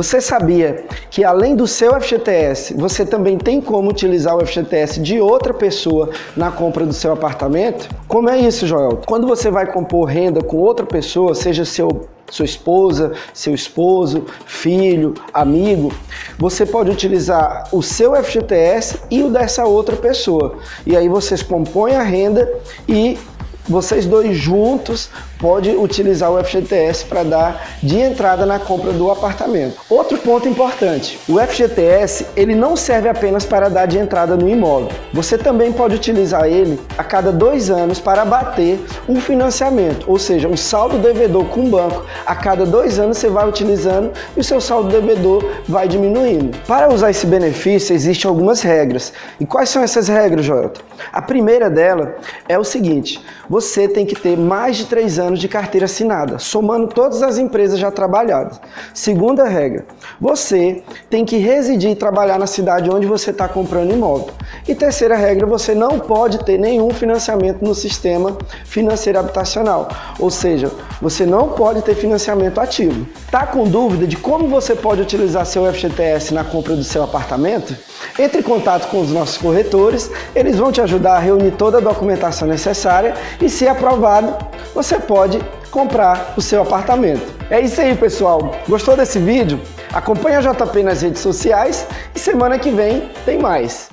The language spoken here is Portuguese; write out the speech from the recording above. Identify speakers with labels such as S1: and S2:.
S1: Você sabia que além do seu FGTS, você também tem como utilizar o FGTS de outra pessoa na compra do seu apartamento? Como é isso, Joel? Quando você vai compor renda com outra pessoa, seja seu sua esposa, seu esposo, filho, amigo, você pode utilizar o seu FGTS e o dessa outra pessoa. E aí vocês compõem a renda e vocês dois juntos podem utilizar o FGTS para dar de entrada na compra do apartamento. Outro ponto importante, o FGTS ele não serve apenas para dar de entrada no imóvel. Você também pode utilizar ele a cada dois anos para bater um financiamento, ou seja, um saldo devedor com o banco. A cada dois anos você vai utilizando e o seu saldo devedor vai diminuindo. Para usar esse benefício existem algumas regras. E quais são essas regras, Joelton? A primeira dela é o seguinte: você tem que ter mais de três anos de carteira assinada, somando todas as empresas já trabalhadas. Segunda regra, você tem que residir e trabalhar na cidade onde você está comprando imóvel. E terceira regra, você não pode ter nenhum financiamento no sistema financeiro habitacional, ou seja, você não pode ter financiamento ativo. Tá com dúvida de como você pode utilizar seu FGTS na compra do seu apartamento? Entre em contato com os nossos corretores, eles vão te ajudar a reunir toda a documentação necessária e, se aprovado, você pode comprar o seu apartamento. É isso aí, pessoal. Gostou desse vídeo? Acompanhe a JP nas redes sociais e semana que vem tem mais.